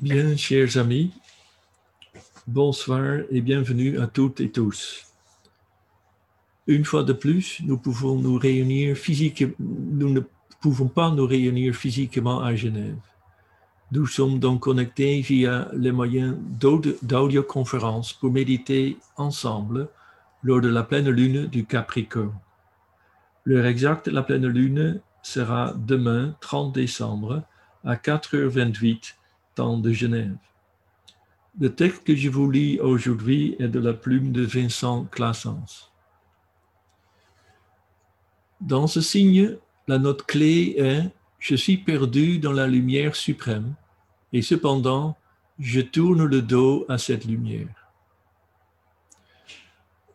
Bien, chers amis, bonsoir et bienvenue à toutes et tous. Une fois de plus, nous pouvons nous réunir physiquement, nous ne pouvons pas nous réunir physiquement à Genève. Nous sommes donc connectés via les moyens d'audioconférence pour méditer ensemble lors de la pleine lune du Capricorne. L'heure exacte de la pleine lune sera demain, 30 décembre, à 4h28, de Genève. Le texte que je vous lis aujourd'hui est de la plume de Vincent Classens. Dans ce signe, la note clé est Je suis perdu dans la lumière suprême, et cependant, je tourne le dos à cette lumière.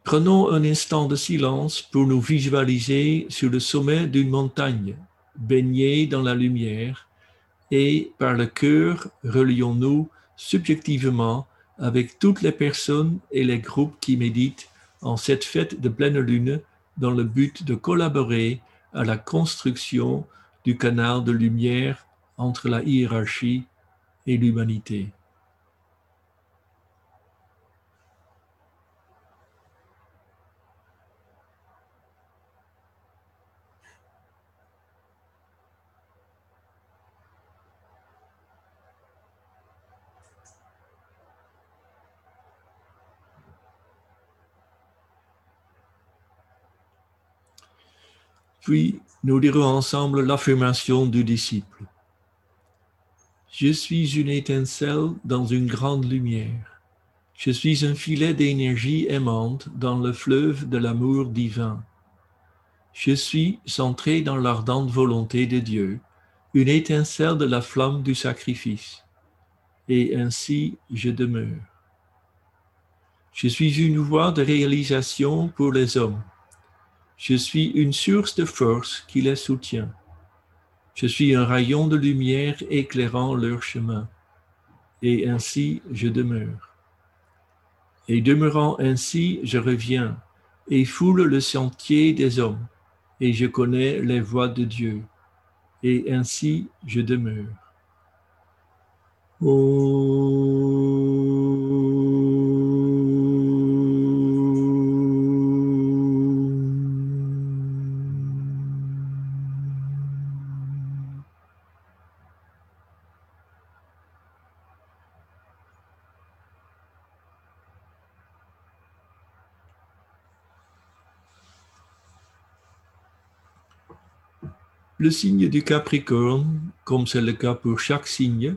Prenons un instant de silence pour nous visualiser sur le sommet d'une montagne, baignée dans la lumière, et par le cœur relions-nous subjectivement avec toutes les personnes et les groupes qui méditent en cette fête de pleine lune dans le but de collaborer à la construction du canal de lumière entre la hiérarchie et l'humanité. Puis nous dirons ensemble l'affirmation du disciple. Je suis une étincelle dans une grande lumière. Je suis un filet d'énergie aimante dans le fleuve de l'amour divin. Je suis centré dans l'ardente volonté de Dieu, une étincelle de la flamme du sacrifice. Et ainsi je demeure. Je suis une voie de réalisation pour les hommes je suis une source de force qui les soutient. Je suis un rayon de lumière éclairant leur chemin. Et ainsi je demeure. Et demeurant ainsi, je reviens et foule le sentier des hommes, et je connais les voies de Dieu. Et ainsi je demeure. Le signe du Capricorne, comme c'est le cas pour chaque signe,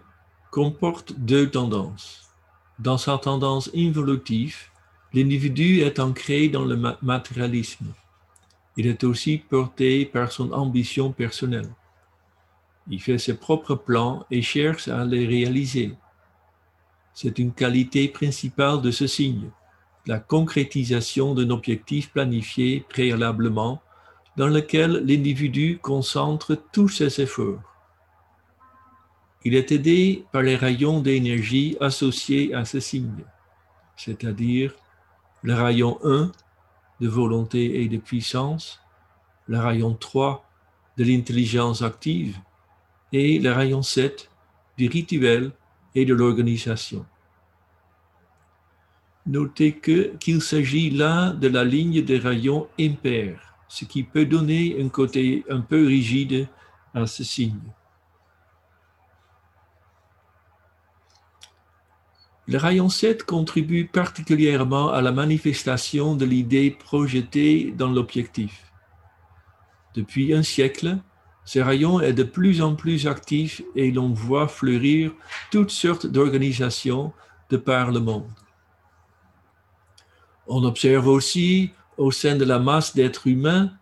comporte deux tendances. Dans sa tendance involutive, l'individu est ancré dans le matérialisme. Il est aussi porté par son ambition personnelle. Il fait ses propres plans et cherche à les réaliser. C'est une qualité principale de ce signe, la concrétisation d'un objectif planifié préalablement dans lequel l'individu concentre tous ses efforts. Il est aidé par les rayons d'énergie associés à ce signe, c'est-à-dire le rayon 1 de volonté et de puissance, le rayon 3 de l'intelligence active et le rayon 7 du rituel et de l'organisation. Notez qu'il s'agit là de la ligne des rayons impairs ce qui peut donner un côté un peu rigide à ce signe. Le rayon 7 contribue particulièrement à la manifestation de l'idée projetée dans l'objectif. Depuis un siècle, ce rayon est de plus en plus actif et l'on voit fleurir toutes sortes d'organisations de par le monde. On observe aussi au sein de la masse d'êtres humains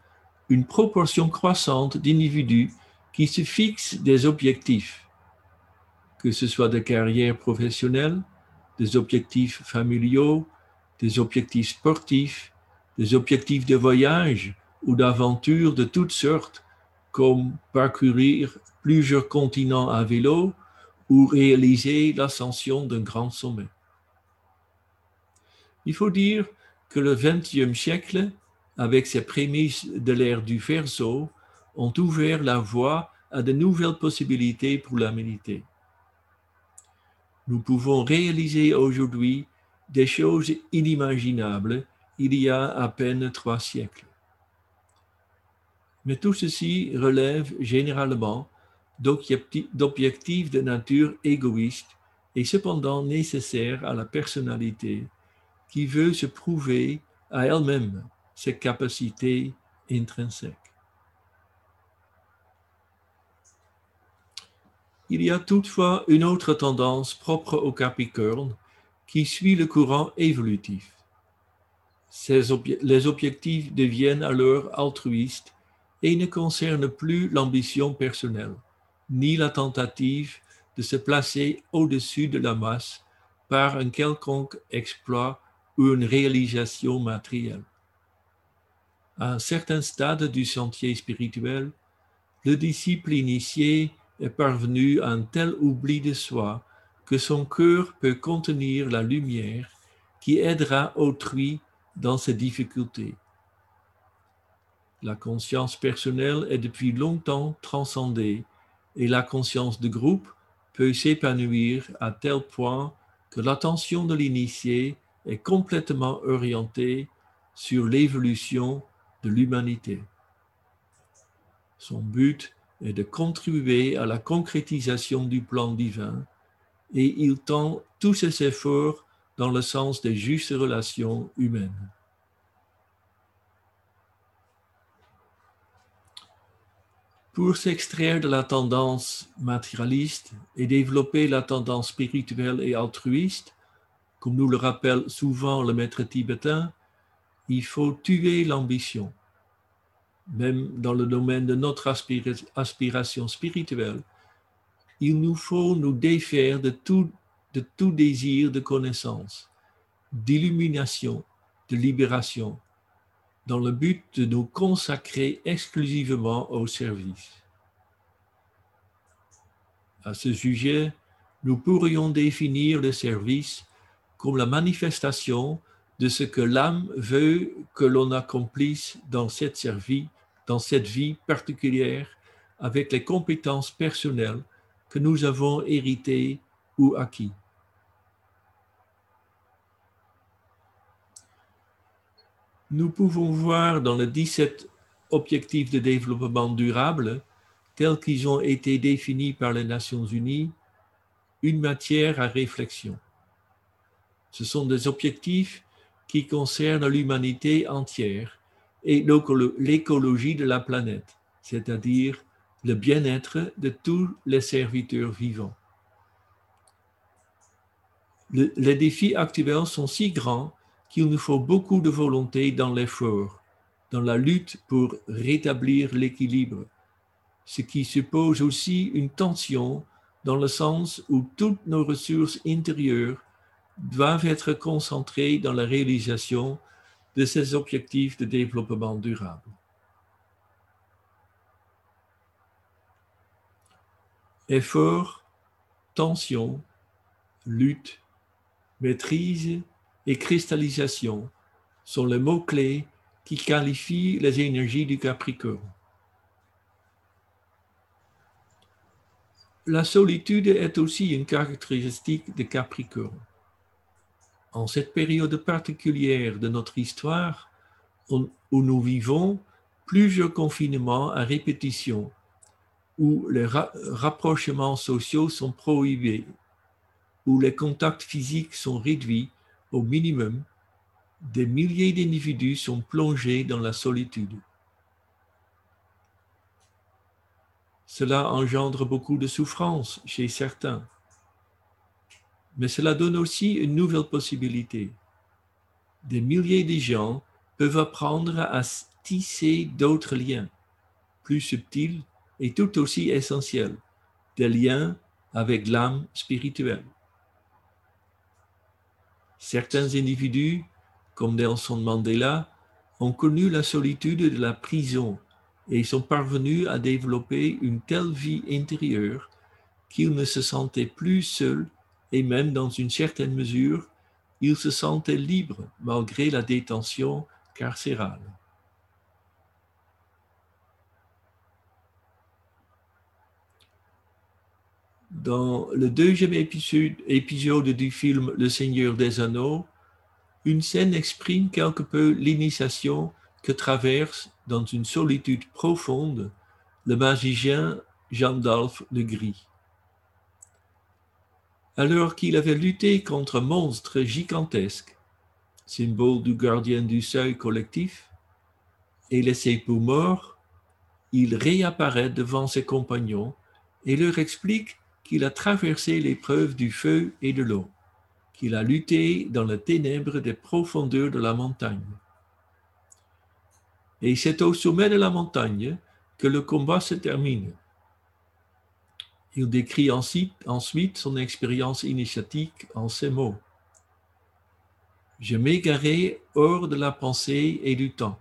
une proportion croissante d'individus qui se fixent des objectifs, que ce soit de carrière professionnelle, des objectifs familiaux, des objectifs sportifs, des objectifs de voyage ou d'aventure de toutes sortes, comme parcourir plusieurs continents à vélo ou réaliser l'ascension d'un grand sommet. Il faut dire que le XXe siècle, avec ses prémices de l'ère du Verseau, ont ouvert la voie à de nouvelles possibilités pour l'humanité. Nous pouvons réaliser aujourd'hui des choses inimaginables il y a à peine trois siècles. Mais tout ceci relève généralement d'objectifs de nature égoïste et cependant nécessaires à la personnalité qui veut se prouver à elle-même ses capacités intrinsèques. Il y a toutefois une autre tendance propre au Capricorne qui suit le courant évolutif. les objectifs deviennent alors altruistes et ne concernent plus l'ambition personnelle, ni la tentative de se placer au-dessus de la masse par un quelconque exploit une réalisation matérielle. À un certain stade du sentier spirituel, le disciple initié est parvenu à un tel oubli de soi que son cœur peut contenir la lumière qui aidera autrui dans ses difficultés. La conscience personnelle est depuis longtemps transcendée et la conscience de groupe peut s'épanouir à tel point que l'attention de l'initié est complètement orientée sur l'évolution de l'humanité. Son but est de contribuer à la concrétisation du plan divin et il tend tous ses efforts dans le sens des justes relations humaines. Pour s'extraire de la tendance matérialiste et développer la tendance spirituelle et altruiste, comme nous le rappelle souvent le maître tibétain, il faut tuer l'ambition. Même dans le domaine de notre aspiration spirituelle, il nous faut nous défaire de tout, désir de connaissance, d'illumination, de libération, dans le but de nous consacrer exclusivement au service. À ce sujet, nous pourrions définir le service comme la manifestation de ce que l'âme veut que l'on accomplisse dans cette, vie, dans cette vie particulière avec les compétences personnelles que nous avons héritées ou acquis. nous pouvons voir dans les 17 objectifs de développement durable, tels qu'ils ont été définis par les Nations Unies, une matière à réflexion. Ce sont des objectifs qui concernent l'humanité entière et l'écologie de la planète, c'est-à-dire le bien-être de tous les serviteurs vivants. les défis actuels sont si grands qu'il nous faut beaucoup de volonté dans l'effort, dans la lutte pour rétablir l'équilibre, ce qui suppose aussi une tension dans le sens où toutes nos ressources intérieures doivent être concentrées dans la réalisation de ces objectifs de développement durable. Effort, tension, lutte, maîtrise et cristallisation sont les mots-clés qui qualifient les énergies du Capricorne. La solitude est aussi une caractéristique de Capricorne. En cette période particulière de notre histoire, où nous vivons plusieurs confinements à répétition, où les rapprochements sociaux sont prohibés, où les contacts physiques sont réduits au minimum, des milliers d'individus sont plongés dans la solitude. Cela engendre beaucoup de souffrance chez certains, mais cela donne aussi une nouvelle possibilité. Des milliers de gens peuvent apprendre à tisser d'autres liens, plus subtils et tout aussi essentiels, des liens avec l'âme spirituelle. Certains individus, comme Nelson Mandela, ont connu la solitude de la prison et sont parvenus à développer une telle vie intérieure qu'ils ne se sentaient plus seuls et même dans une certaine mesure, ils se sentaient libres malgré la détention carcérale. Dans le deuxième épisode, épisode du film Le Seigneur des Anneaux, une scène exprime quelque peu l'initiation que traverse dans une solitude profonde le magicien Gandalf le Gris. Alors qu'il avait lutté contre un monstre gigantesque, symbole du gardien du seuil collectif, et laissé pour mort, il réapparaît devant ses compagnons et leur explique qu'il a traversé l'épreuve du feu et de l'eau, qu'il a lutté dans les ténèbres des profondeurs de la montagne et c'est au sommet de la montagne que le combat se termine. Il décrit ensuite, son expérience initiatique en ces mots. Je m'égarais hors de la pensée et du temps.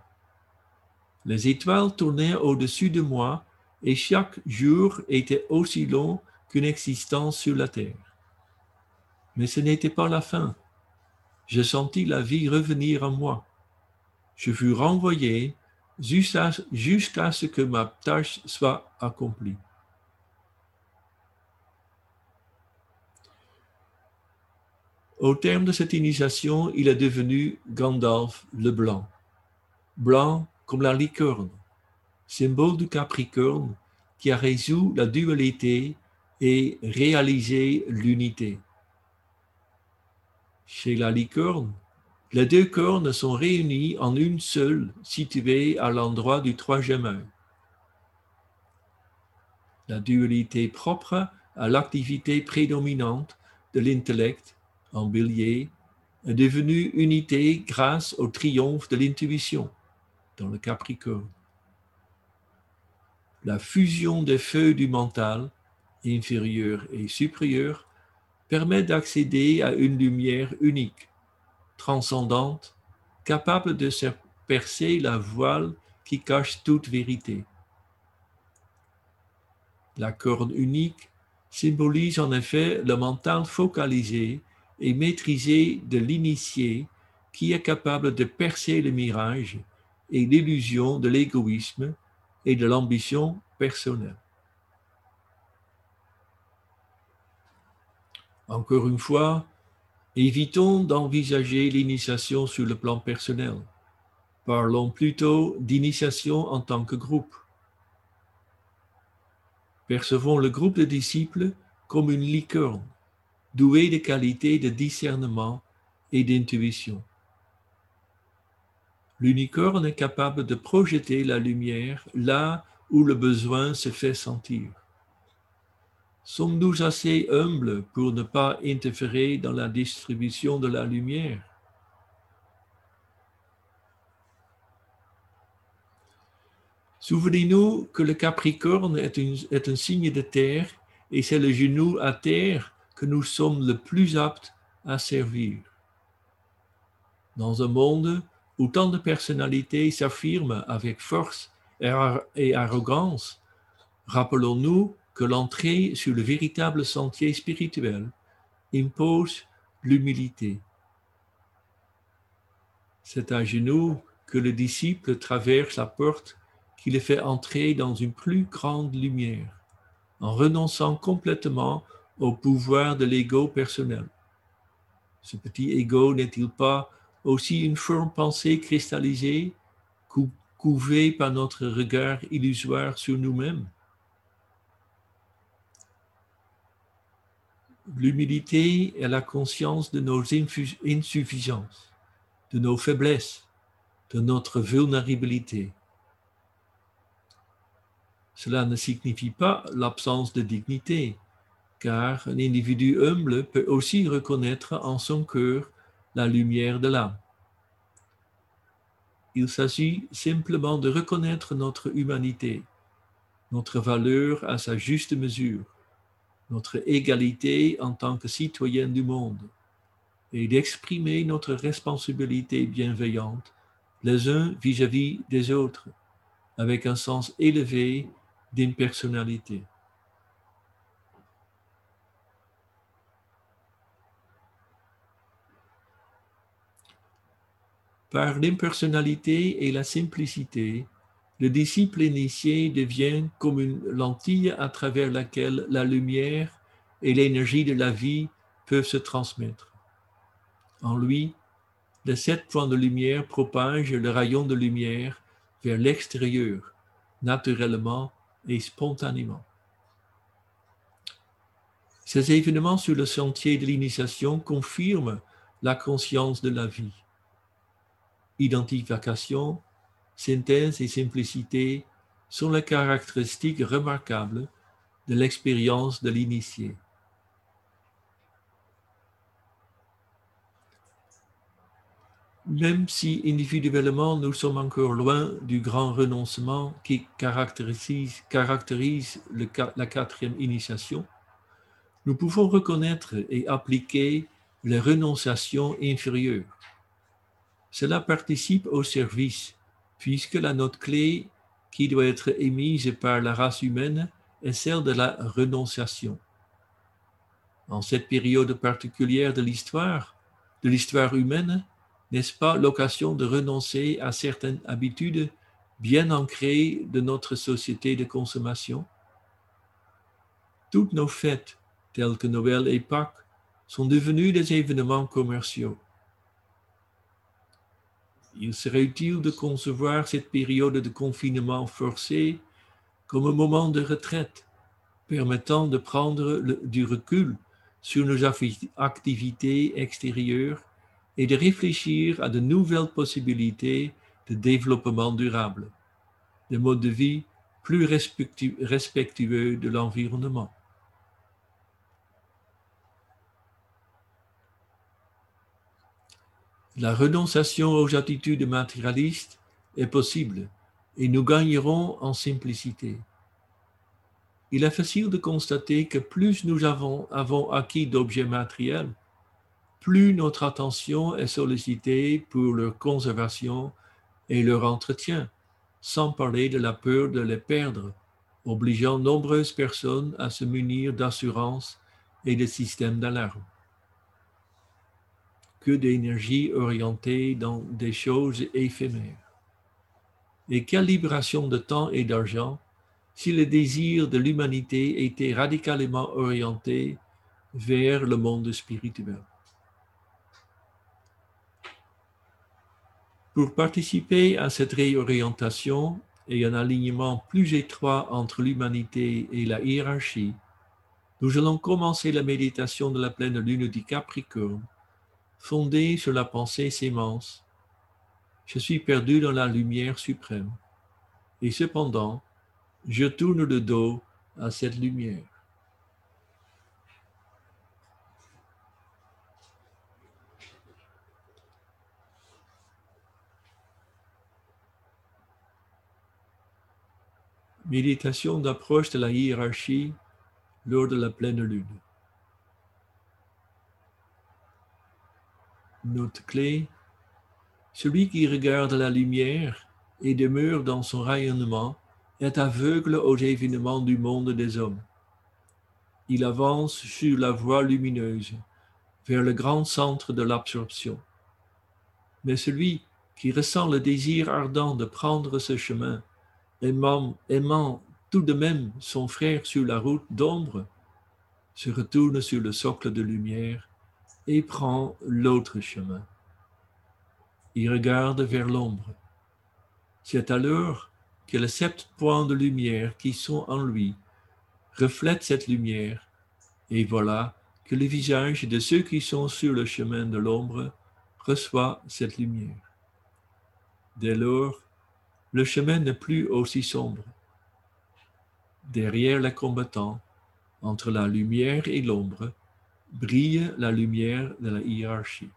Les étoiles tournaient au-dessus de moi et chaque jour était aussi long qu'une existence sur la terre. Mais ce n'était pas la fin. Je sentis la vie revenir à moi. Je fus renvoyé jusqu'à ce que ma tâche soit accomplie. Au terme de cette initiation, il est devenu Gandalf le Blanc. Blanc comme la licorne, symbole du Capricorne qui a résolu la dualité et réalisé l'unité. Chez la licorne, les deux cornes sont réunies en une seule, située à l'endroit du troisième œil. La dualité propre à l'activité prédominante de l'intellect en bélier est devenue unité grâce au triomphe de l'intuition dans le Capricorne. La fusion des feux du mental, inférieur et supérieur, permet d'accéder à une lumière unique transcendante, capable de percer la voile qui cache toute vérité. La corne unique symbolise en effet le mental focalisé et maîtrisé de l'initié qui est capable de percer le mirage et l'illusion de l'égoïsme et de l'ambition personnelle. Encore une fois, Évitons d'envisager l'initiation sur le plan personnel. Parlons plutôt d'initiation en tant que groupe. Percevons le groupe de disciples comme une licorne, douée de qualités de discernement et d'intuition. L'unicorne est capable de projeter la lumière là où le besoin se fait sentir. Sommes-nous assez humbles pour ne pas interférer dans la distribution de la lumière? Souvenez-nous que le Capricorne est, est, un signe de terre et c'est le genou à terre que nous sommes le plus aptes à servir. Dans un monde où tant de personnalités s'affirment avec force et arrogance, rappelons-nous que l'entrée sur le véritable sentier spirituel impose l'humilité. C'est à genoux que le disciple traverse la porte qui le fait entrer dans une plus grande lumière, en renonçant complètement au pouvoir de l'ego personnel. Ce petit ego n'est-il pas aussi une forme pensée cristallisée, couvée par notre regard illusoire sur nous-mêmes? L'humilité est la conscience de nos insuffisances, de nos faiblesses, de notre vulnérabilité. Cela ne signifie pas l'absence de dignité, car un individu humble peut aussi reconnaître en son cœur la lumière de l'âme. Il s'agit simplement de reconnaître notre humanité, notre valeur à sa juste mesure notre égalité en tant que citoyens du monde et d'exprimer notre responsabilité bienveillante les uns vis-à-vis des autres avec un sens élevé d'impersonnalité. Par l'impersonnalité et la simplicité, le disciple initié devient comme une lentille à travers laquelle la lumière et l'énergie de la vie peuvent se transmettre. En lui, les sept points de lumière propagent le rayon de lumière vers l'extérieur, naturellement et spontanément. Ces événements sur le sentier de l'initiation confirment la conscience de la vie. Identification, synthèse et simplicité sont les caractéristiques remarquables de l'expérience de l'initié. Même si individuellement nous sommes encore loin du grand renoncement qui caractérise, la quatrième initiation, nous pouvons reconnaître et appliquer les renonciations inférieures. Cela participe au service, puisque la note clé qui doit être émise par la race humaine est celle de la renonciation. En cette période particulière de l'histoire, de l'histoire humaine, n'est-ce pas l'occasion de renoncer à certaines habitudes bien ancrées de notre société de consommation? Toutes nos fêtes, telles que Noël et Pâques, sont devenues des événements commerciaux. Il serait utile de concevoir cette période de confinement forcé comme un moment de retraite permettant de prendre du recul sur nos activités extérieures et de réfléchir à de nouvelles possibilités de développement durable, de modes de vie plus respectueux de l'environnement? La renonciation aux attitudes matérialistes est possible et nous gagnerons en simplicité. Il est facile de constater que plus nous avons, acquis d'objets matériels, plus notre attention est sollicitée pour leur conservation et leur entretien, sans parler de la peur de les perdre, obligeant nombreuses personnes à se munir d'assurances et de systèmes d'alarme. Que d'énergie orientée dans des choses éphémères. Et quelle libération de temps et d'argent si le désir de l'humanité était radicalement orienté vers le monde spirituel. Pour participer à cette réorientation et un alignement plus étroit entre l'humanité et la hiérarchie, nous allons commencer la méditation de la pleine lune du Capricorne, fondée sur la pensée sémence. Je suis perdu dans la lumière suprême, et cependant, je tourne le dos à cette lumière. Méditation d'approche de la hiérarchie lors de la pleine lune. Note clé. Celui qui regarde la lumière et demeure dans son rayonnement est aveugle aux événements du monde des hommes. Il avance sur la voie lumineuse vers le grand centre de l'absorption. Mais celui qui ressent le désir ardent de prendre ce chemin aimant, aimant tout de même son frère sur la route d'ombre, se retourne sur le socle de lumière et prend l'autre chemin. Il regarde vers l'ombre. C'est alors que les sept points de lumière qui sont en lui reflètent cette lumière, et voilà que le visage de ceux qui sont sur le chemin de l'ombre reçoit cette lumière. Dès lors, le chemin n'est plus aussi sombre. Derrière les combattants, entre la lumière et l'ombre, brille la lumière de la hiérarchie.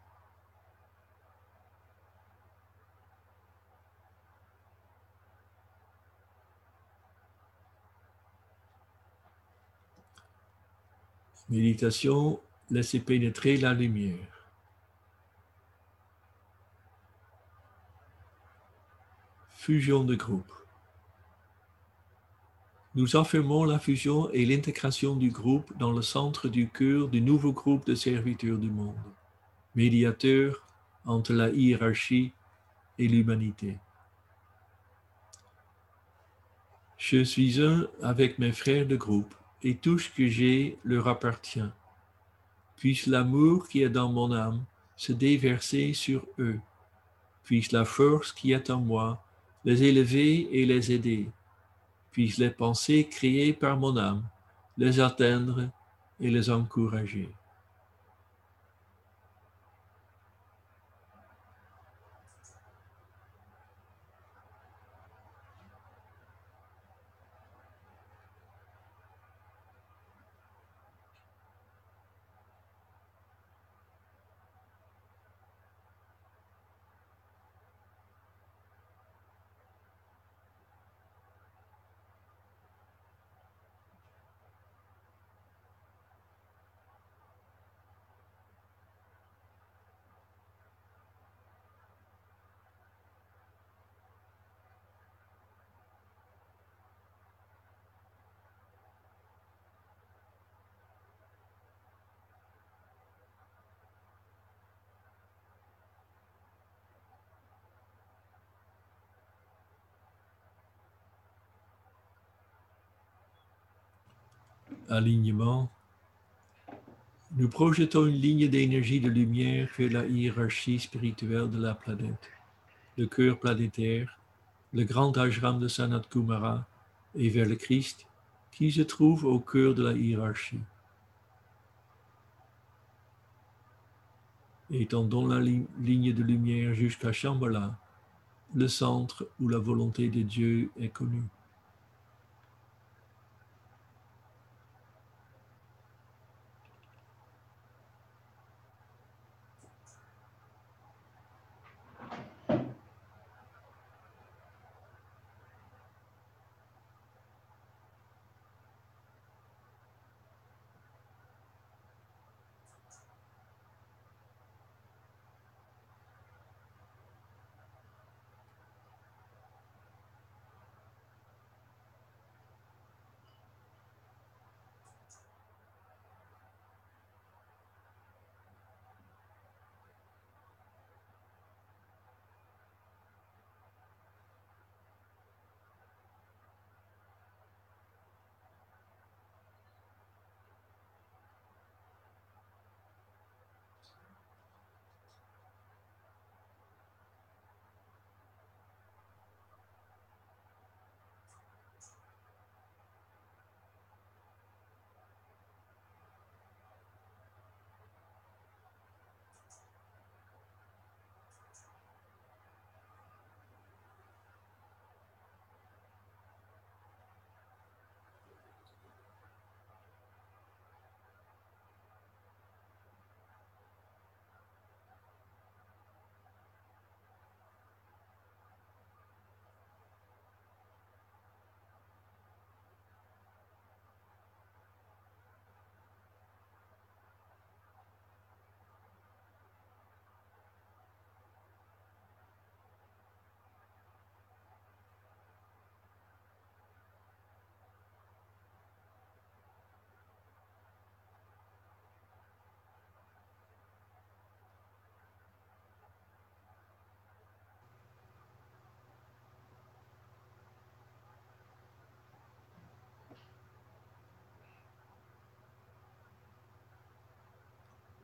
Méditation, laissez pénétrer la lumière. Fusion de groupe. Nous affirmons la fusion et l'intégration du groupe dans le centre du cœur du nouveau groupe de serviteurs du monde, médiateur entre la hiérarchie et l'humanité. Je suis un avec mes frères de groupe et tout ce que j'ai leur appartient. Puisse l'amour qui est dans mon âme se déverser sur eux. Puisse la force qui est en moi les élever et les aider. Puisse les pensées créées par mon âme les atteindre et les encourager. Alignement, nous projetons une ligne d'énergie de lumière vers la hiérarchie spirituelle de la planète, le cœur planétaire, le grand ashram de Sanat Kumara et vers le Christ qui se trouve au cœur de la hiérarchie. Étendons la ligne de lumière jusqu'à Shambhala, le centre où la volonté de Dieu est connue.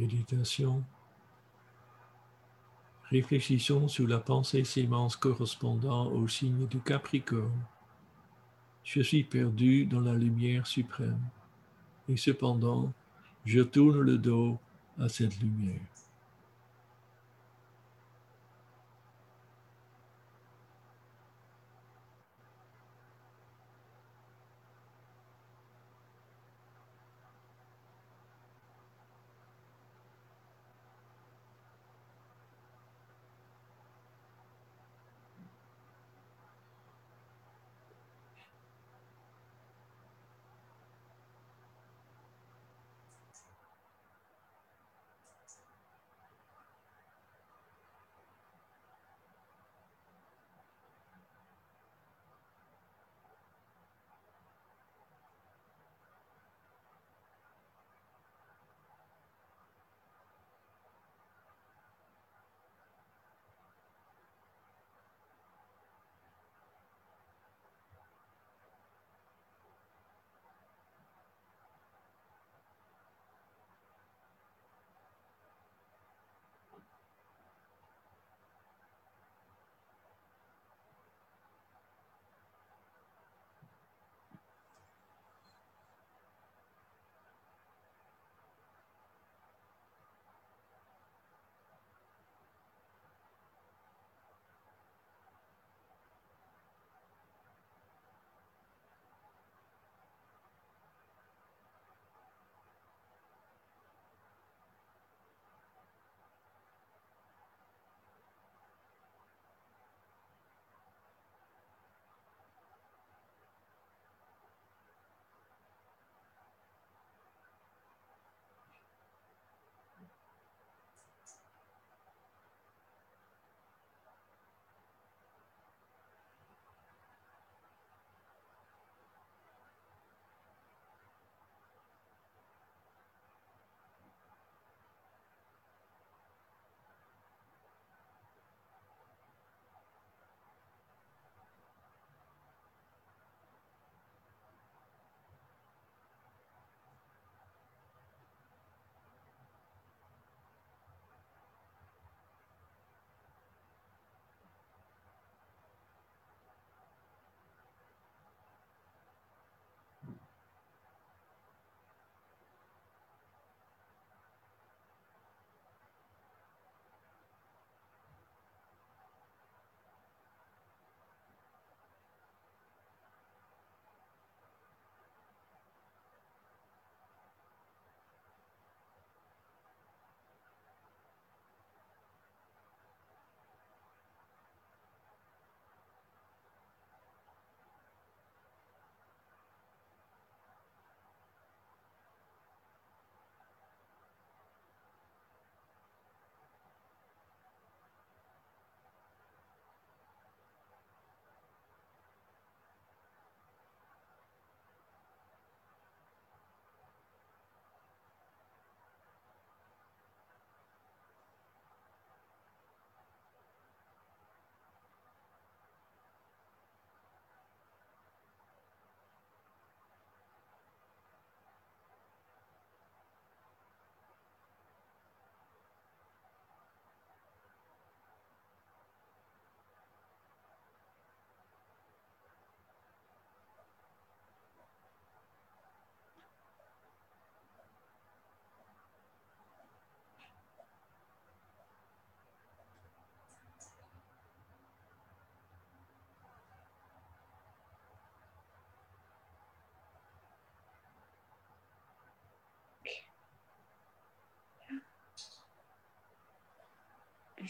Méditation. Réfléchissons sur la pensée sémence correspondant au signe du Capricorne. Je suis perdu dans la lumière suprême et cependant je tourne le dos à cette lumière.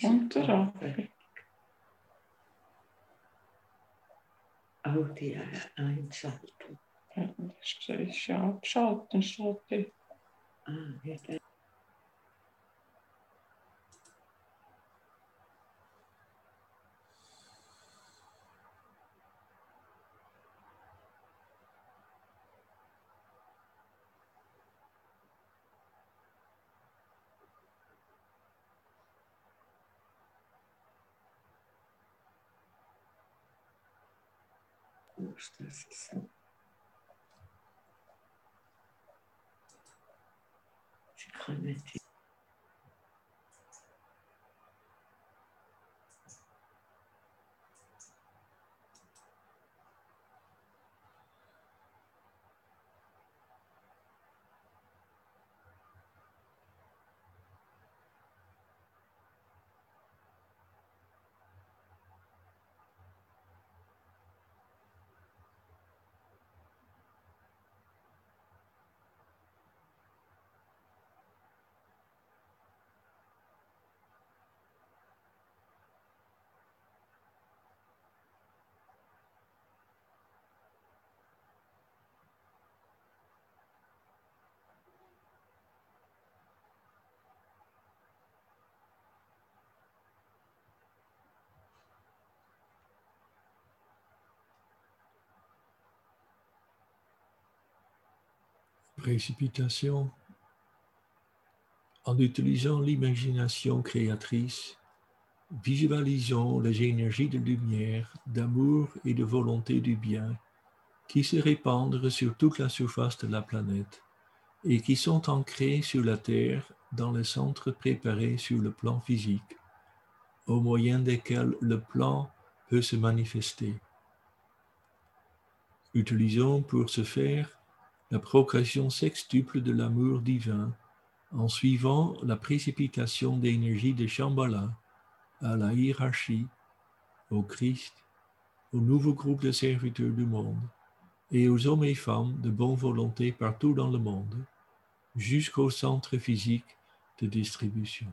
Inte rakt. Ja, det är schalte. Ah, jetzt dann. Ostersen. Précipitation. En utilisant l'imagination créatrice, visualisons les énergies de lumière, d'amour et de volonté du bien qui se répandent sur toute la surface de la planète et qui sont ancrées sur la Terre dans les centres préparés sur le plan physique, au moyen desquels le plan peut se manifester. Utilisons pour ce faire la progression sextuple de l'amour divin en suivant la précipitation d'énergie de Shambhala à la hiérarchie, au Christ, au nouveau groupe de serviteurs du monde et aux hommes et femmes de bonne volonté partout dans le monde, jusqu'au centre physique de distribution.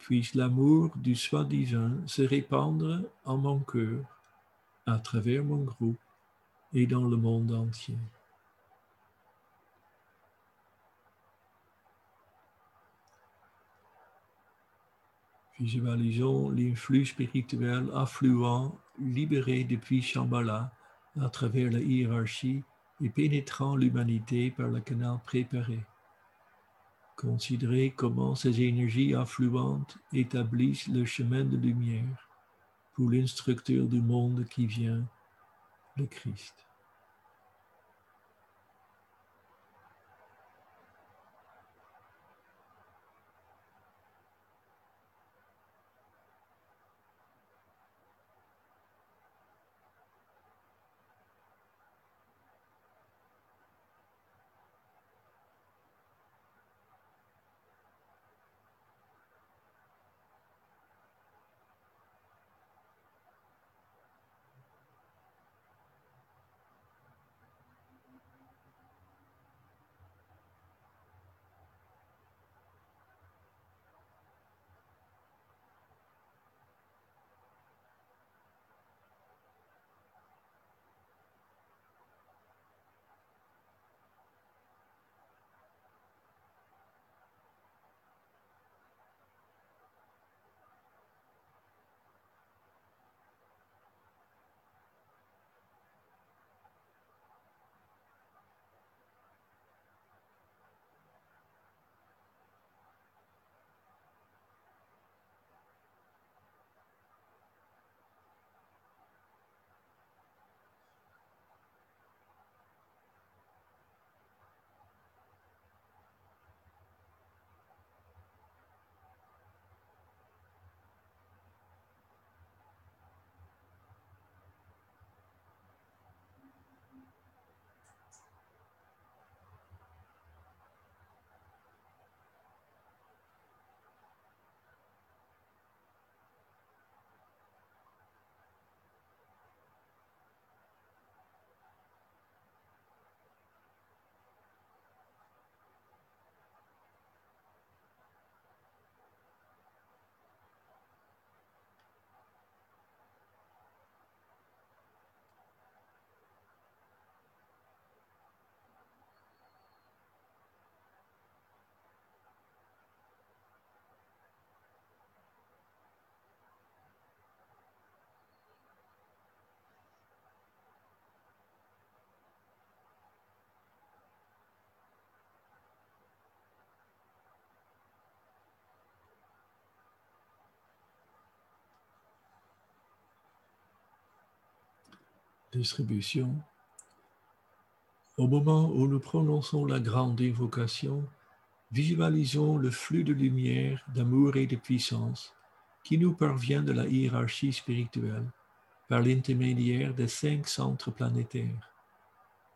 Puisse l'amour du soi divin se répandre en mon cœur, à travers mon groupe et dans le monde entier? Visualisons l'influx spirituel affluent, libéré depuis Shambhala à travers la hiérarchie et pénétrant l'humanité par le canal préparé. Considérez comment ces énergies affluentes établissent le chemin de lumière pour l'instructeur du monde qui vient, le Christ. Distribution. Au moment où nous prononçons la grande invocation, visualisons le flux de lumière, d'amour et de puissance qui nous parvient de la hiérarchie spirituelle par l'intermédiaire des cinq centres planétaires,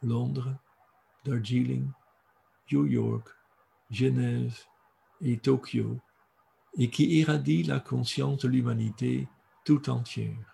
Londres, Darjeeling, New York, Genève et Tokyo, et qui irradie la conscience de l'humanité tout entière.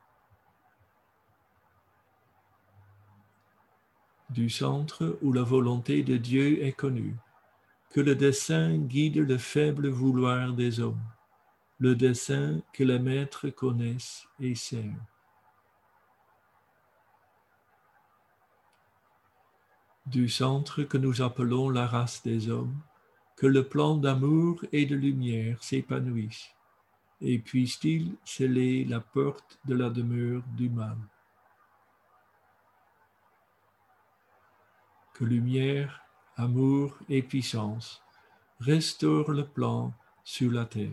Du centre où la volonté de Dieu est connue, que le dessein guide le faible vouloir des hommes, le dessein que les maîtres connaissent et servent. Du centre que nous appelons la race des hommes, que le plan d'amour et de lumière s'épanouisse, et puisse-t-il sceller la porte de la demeure du mal. Lumière, amour et puissance restaurent le plan sur la terre.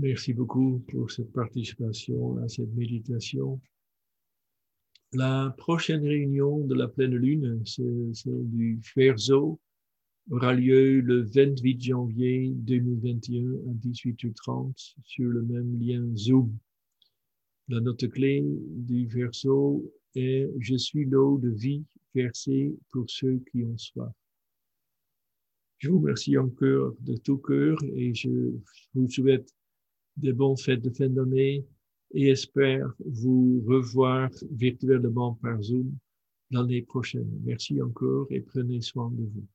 Merci beaucoup pour cette participation à cette méditation. La prochaine réunion de la pleine lune, celle du Verseau, aura lieu le 28 janvier 2021 à 18h30 sur le même lien Zoom. La note clé du Verseau est Je suis l'eau de vie versée pour ceux qui ont soif. Je vous remercie encore de tout cœur et je vous souhaite de bonnes fêtes de fin d'année et espère vous revoir virtuellement par Zoom l'année prochaine. Merci encore et prenez soin de vous.